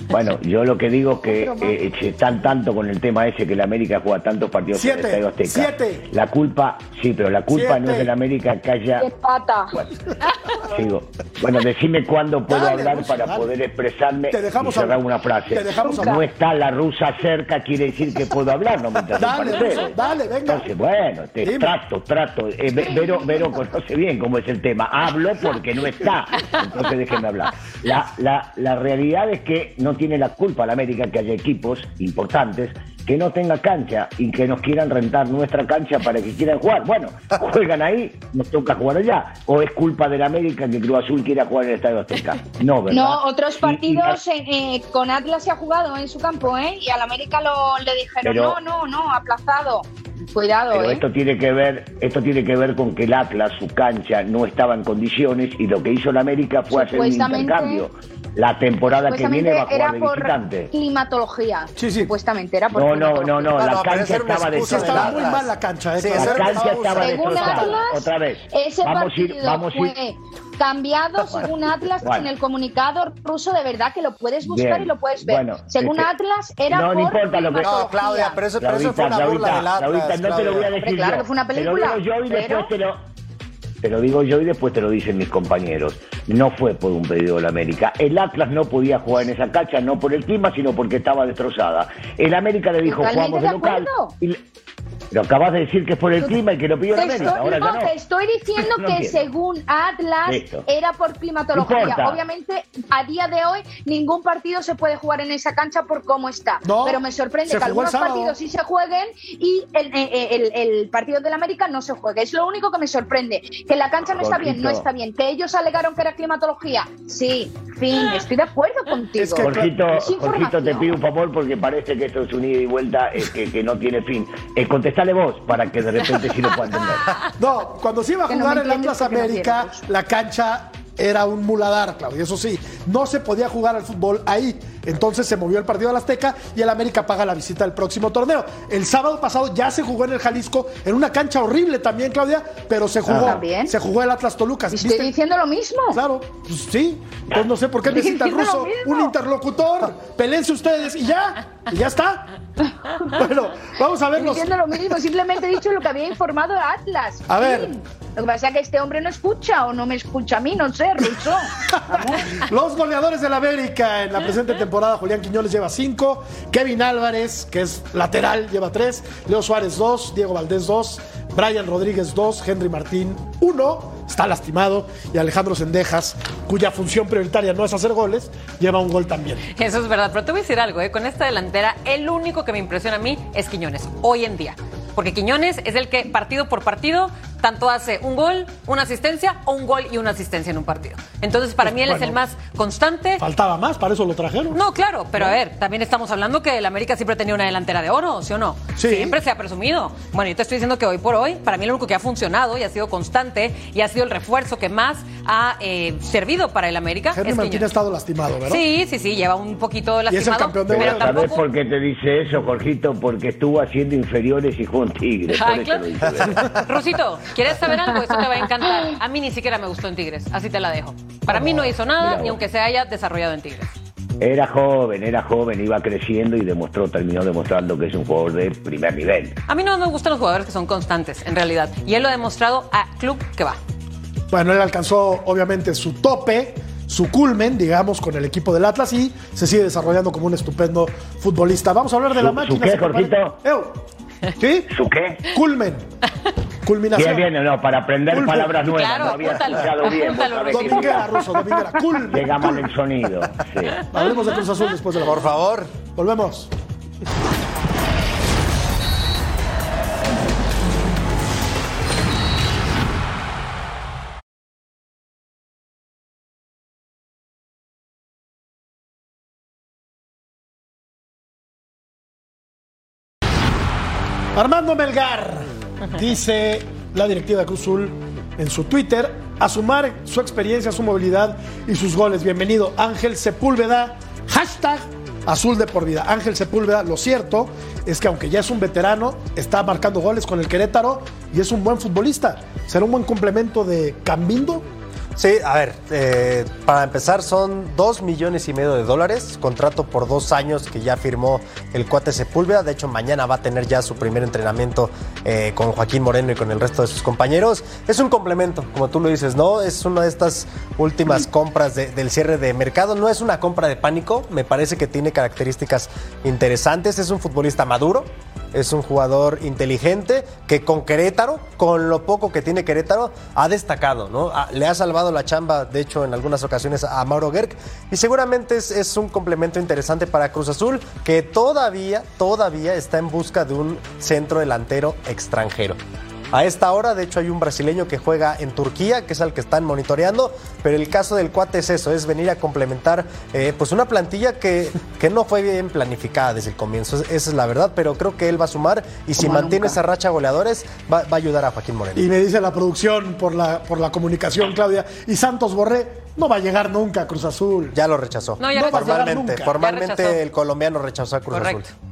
Bueno, yo lo que digo es que eh, están tanto con el tema ese que la América juega tantos partidos en el Estadio Azteca. Siete. La culpa, sí, pero la culpa no es de la América que haya. ¿Qué pata? Bueno, sigo. bueno decime cuándo puedo hablar para poder expresarme y cerrar una frase. Te dejamos no está la rusa cerca, quiere decir que puedo hablar, no me dale, dale, venga. Entonces, bueno, te trato, trato. Eh, Vero, Vero conoce bien cómo es el tema. Hablo porque no está. Entonces déjeme hablar. La, la, la realidad es que no tiene la culpa la América que haya equipos importantes que no tenga cancha y que nos quieran rentar nuestra cancha para que quieran jugar. Bueno, juegan ahí, nos toca jugar allá. O es culpa de la América que Cruz Azul quiera jugar en el Estadio Azteca. No, ¿verdad? No, otros partidos eh, con Atlas se ha jugado en su campo, ¿eh? Y al América lo, le dijeron, no, no, no, aplazado. Cuidado, Pero ¿eh? esto tiene que ver, esto tiene que ver con que el Atlas, su cancha, no estaba en condiciones y lo que hizo la América fue hacer un intercambio la temporada que viene va a era jugar de por visitante. climatología. Sí, sí. Supuestamente era por No, no, no, no, No, la cancha estaba excusa Sí, de estaba destrozada. muy mal la cancha, eh, La cancha estaba Según destrozada. Atlas, Otra vez. ese Vamos partido ir, vamos a ir. fue cambiado según Atlas Bueno. en el comunicado ruso, de verdad que lo puedes buscar Bien. y lo puedes ver. Bueno, según este- Atlas era No, no por importa lo que-. No, Claudia, pero eso, pero eso Claudita, fue una burla Claudita, del Atlas. Claudita, no te lo voy a decir claro yo. que fue una Te lo película, digo yo y después te lo... Te lo digo yo y después te lo dicen mis compañeros. No fue por un pedido de la América. El Atlas no podía jugar en esa cancha, no por el clima, sino porque estaba destrozada. El América le dijo, jugamos de local. Y Pero acabas de decir que es por el clima y que lo pidió la América. estoy, Ahora no, ya no. te estoy diciendo No que entiendo. según Atlas Listo. era por climatología. Obviamente, a día de hoy, ningún partido se puede jugar en esa cancha por cómo está. No, Pero me sorprende que algunos partidos sí se jueguen y el, el- el- el partido del América no se juegue. Es lo único que me sorprende. Que la cancha no está bien, no está bien. Que ellos alegaron que era climatología. Sí, fin, estoy de acuerdo contigo. Es que- Jorgito, Es Jorgito, te pido un favor porque parece que esto es un ida y vuelta eh, que, que no tiene fin. Eh, contestale vos para que de repente sí lo pueda entender. No, cuando se iba a no jugar me el Atlas no América, la cancha era un muladar, Claudio. Eso sí, no se podía jugar al fútbol ahí. Entonces se movió el partido al Azteca y el América paga la visita del próximo torneo. El sábado pasado ya se jugó en el Jalisco, en una cancha horrible también, Claudia, pero se jugó. También. Se jugó el Atlas Toluca. Estoy ¿Viste? diciendo lo mismo. Claro, pues sí. Pues no sé por qué Estoy necesita el ruso un interlocutor. Pelense ustedes y ya. Y ya está. Bueno, vamos a ver Estoy diciendo lo mismo, simplemente he dicho lo que había informado Atlas. A ver. Lo que pasa es que este hombre no escucha o no me escucha a mí, no sé, Ruso. Los goleadores del América en la presente temporada, Julián Quiñones lleva 5, Kevin Álvarez, que es lateral, lleva 3, Leo Suárez 2, Diego Valdés 2, Brian Rodríguez 2, Henry Martín 1, está lastimado, y Alejandro Sendejas, cuya función prioritaria no es hacer goles, lleva un gol también. Eso es verdad, pero te voy a decir algo, ¿eh? con esta delantera, el único que me impresiona a mí es Quiñones, hoy en día. Porque Quiñones es el que partido por partido tanto hace un gol, una asistencia o un gol y una asistencia en un partido. Entonces, para mí él es el más constante. Faltaba más, para eso lo trajeron. No, claro, pero a ver, también estamos hablando que el América siempre ha tenido una delantera de oro, ¿sí o no? Sí. Siempre se ha presumido. Bueno, yo te estoy diciendo que hoy por hoy, para mí lo único que ha funcionado y ha sido constante y ha sido el refuerzo que más ha eh, servido para el América. Henry es Martín ha estado lastimado, ¿verdad? Sí, sí, sí, lleva un poquito es el lastimado. campeón de pero Europa. ¿Sabes tampoco... por qué te dice eso, Jorgito? Porque estuvo haciendo inferiores y jugó en Tigre. Eso claro. ¿quieres saber algo? Eso te va a encantar. A mí ni siquiera me gustó en Tigres, así te la dejo. Para mí no hizo nada, ni aunque se haya desarrollado en Tigres. Era joven, era joven, iba creciendo y demostró, terminó demostrando que es un jugador de primer nivel. A mí no me gustan los jugadores que son constantes, en realidad. Y él lo ha demostrado a club que va. Bueno, él alcanzó obviamente su tope, su culmen, digamos, con el equipo del Atlas y se sigue desarrollando como un estupendo futbolista. Vamos a hablar de ¿Su- la su máquina. qué. Jorgito? ¿Sí? ¿Su qué? Culmen. Culminación. Bien, bien, no, para aprender Culmen. palabras nuevas. Claro, no había apúntalo, escuchado bien. vos sabés Dominguera, ruso, dominguera. Culmen. Llega mal el sonido. Sí. Hablemos de Cruz Azul después de la Por favor. Volvemos. Armando Melgar, dice la directiva de Cruz Azul en su Twitter, a sumar su experiencia, su movilidad y sus goles. Bienvenido, Ángel Sepúlveda, hashtag azul de por vida. Ángel Sepúlveda, lo cierto es que aunque ya es un veterano, está marcando goles con el Querétaro y es un buen futbolista. ¿Será un buen complemento de Cambindo? Sí, a ver, eh, para empezar son dos millones y medio de dólares, contrato por dos años que ya firmó el cuate Sepúlveda, de hecho mañana va a tener ya su primer entrenamiento eh, con Joaquín Moreno y con el resto de sus compañeros. Es un complemento, como tú lo dices, ¿no? Es una de estas últimas compras de- del cierre de mercado, no es una compra de pánico, me parece que tiene características interesantes, es un futbolista maduro, es un jugador inteligente que con Querétaro, con lo poco que tiene Querétaro, ha destacado, ¿no? Ah, Le ha salvado la chamba, de hecho, en algunas ocasiones a Mauro Gerg. Y seguramente es, es un complemento interesante para Cruz Azul, que todavía, todavía está en busca de un centro delantero extranjero. A esta hora. De hecho, hay un brasileño que juega en Turquía, que es el que están monitoreando. Pero el caso del cuate es eso, es venir a complementar eh, pues una plantilla que, que no fue bien planificada desde el comienzo. Esa es la verdad, pero creo que él va a sumar y si Como mantiene nunca. esa racha goleadores, va, va a ayudar a Joaquín Moreno. Y me dice la producción por la, por la comunicación, Claudia. Y Santos Borré no va a llegar nunca a Cruz Azul. Ya lo rechazó. No, ya No va a rechazó. llegar Formalmente, nunca. Ya formalmente rechazó. el colombiano rechazó a Cruz Correcto. Azul.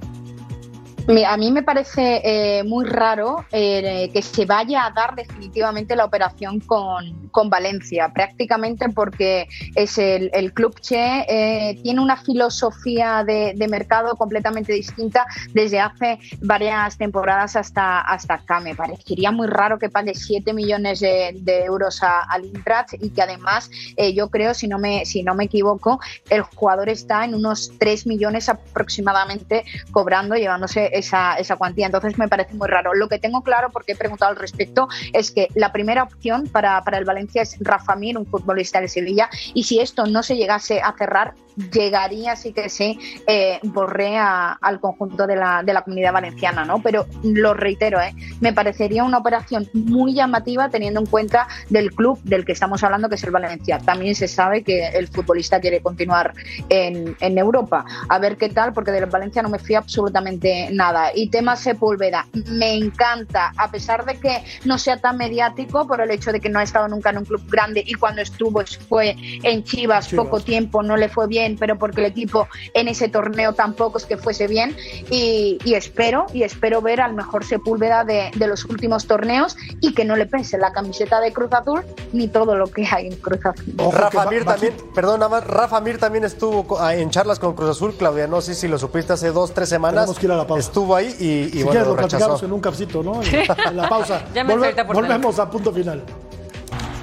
A mí me parece eh, muy raro eh, que se vaya a dar definitivamente la operación con, con Valencia, prácticamente porque es el, el club Che eh, tiene una filosofía de, de mercado completamente distinta desde hace varias temporadas hasta, hasta acá. Me parecería muy raro que pague 7 millones de, de euros al Eintracht y que además eh, yo creo, si no, me, si no me equivoco, el jugador está en unos 3 millones aproximadamente cobrando, llevándose esa, esa cuantía. Entonces me parece muy raro. Lo que tengo claro, porque he preguntado al respecto, es que la primera opción para, para el Valencia es Rafa Mir, un futbolista de Sevilla, y si esto no se llegase a cerrar, llegaría sí que sí eh, Borré a- al conjunto de la, de la comunidad valenciana, ¿no? Pero lo reitero, ¿eh? me parecería una operación muy llamativa teniendo en cuenta del club del que estamos hablando, que es el Valencia. También se sabe que el futbolista quiere continuar en, en Europa. A ver qué tal, porque del Valencia no me fío absolutamente nada. Y tema Sepúlveda, me encanta, a pesar de que no sea tan mediático por el hecho de que no ha estado nunca en un club grande y cuando estuvo fue en Chivas, Chivas. poco tiempo, no le fue bien, pero porque el equipo en ese torneo tampoco es que fuese bien. Y, y espero, y espero ver al mejor Sepúlveda de, de los últimos torneos y que no le pese la camiseta de Cruz Azul ni todo lo que hay en Cruz Azul. Ojo Rafa Mir también, perdón, nada más, Rafa Mir también estuvo ah, en charlas con Cruz Azul, Claudia, no sé si lo supiste hace dos, tres semanas. Tenemos que ir a la pausa. Estuvo ahí y, y si bueno, quieres lo lo rechazó. en un cafecito, ¿no? En, en la pausa. Llámense ahorita por volvemos a punto final.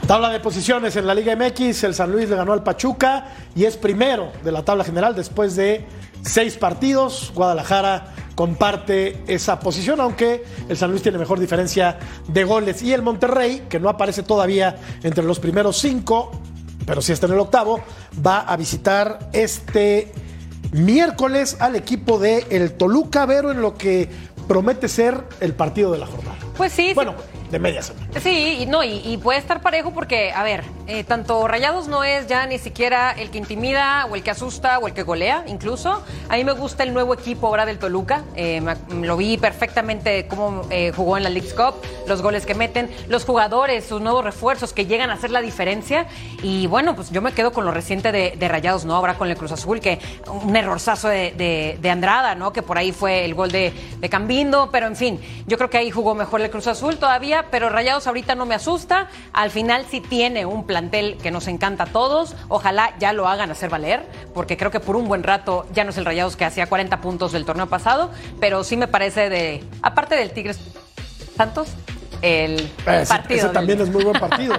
Tabla de posiciones en la Liga MX, el San Luis le ganó al Pachuca y es primero de la tabla general después de seis partidos. Guadalajara comparte esa posición, aunque el San Luis tiene mejor diferencia de goles. Y el Monterrey, que no aparece todavía entre los primeros cinco, pero sí está en el octavo, va a visitar este miércoles al equipo de el Toluca, Vero, en lo que promete ser el partido de la jornada. Pues sí, sí. De media semana. Sí, y no, y, puede estar parejo porque, a ver, eh, tanto Rayados no es ya ni siquiera el que intimida o el que asusta o el que golea, incluso. A mí me gusta el nuevo equipo ahora del Toluca. Eh, lo vi perfectamente cómo eh, jugó en la League's Cup, los goles que meten, los jugadores, sus nuevos refuerzos que llegan a hacer la diferencia. Y bueno, pues yo me quedo con lo reciente de, de Rayados, ¿no? Ahora con el Cruz Azul, que un errorzazo de, de- de Andrada, ¿no? Que por ahí fue el gol de, de Cambindo, pero en fin, yo creo que ahí jugó mejor el Cruz Azul todavía, pero Rayados ahorita no me asusta. Al final sí tiene un plantel que nos encanta a todos. Ojalá ya lo hagan hacer valer, porque creo que por un buen rato ya no es el Rayados que hacía 40 puntos del torneo pasado, pero sí me parece de, aparte del Tigres Santos, el Ese, partido. ese del- también es muy buen partido,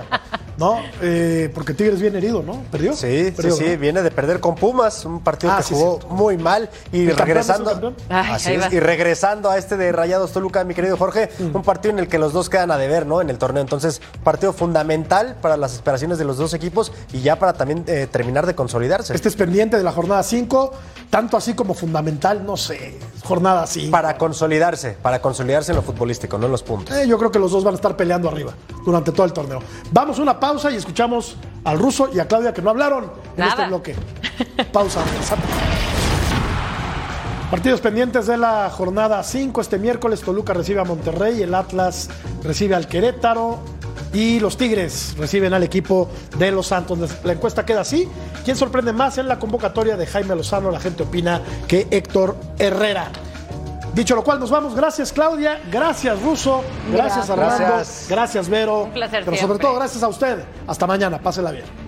¿no? Eh, porque Tigres bien herido, ¿no? ¿Perdió? Sí, sí, Perdió, sí, ¿no? viene de perder con Pumas, un partido Ah, que sí, jugó muy mal y ¿El campeón regresando es el campeón? Ay, Así es, y regresando a este de Rayados Toluca, mi querido Jorge, Mm. un partido en el que los dos quedan a deber, ¿no? En el torneo, entonces, partido fundamental para las esperaciones de los dos equipos y ya para también eh, terminar de consolidarse. Este es pendiente de la jornada 5, tanto así como fundamental, no sé, jornada 5. Para consolidarse, para consolidarse en lo futbolístico, no en los puntos. Eh, yo creo que los dos van a estar peleando arriba durante todo el torneo. Vamos a una pausa y escuchamos al ruso y a Claudia que no hablaron en Nada. este bloque. Pausa. Partidos pendientes de la jornada 5. Este miércoles Toluca recibe a Monterrey, el Atlas recibe al Querétaro y los Tigres reciben al equipo de los Santos. La encuesta queda así. ¿Quién sorprende más en la convocatoria de Jaime Lozano? La gente opina que Héctor Herrera. Dicho lo cual, nos vamos. Gracias, Claudia. Gracias, Ruso. Gracias, Gracias. Armando. Gracias. Vero. Un placer Pero sobre siempre. todo, gracias a usted. Hasta mañana. Pásela bien.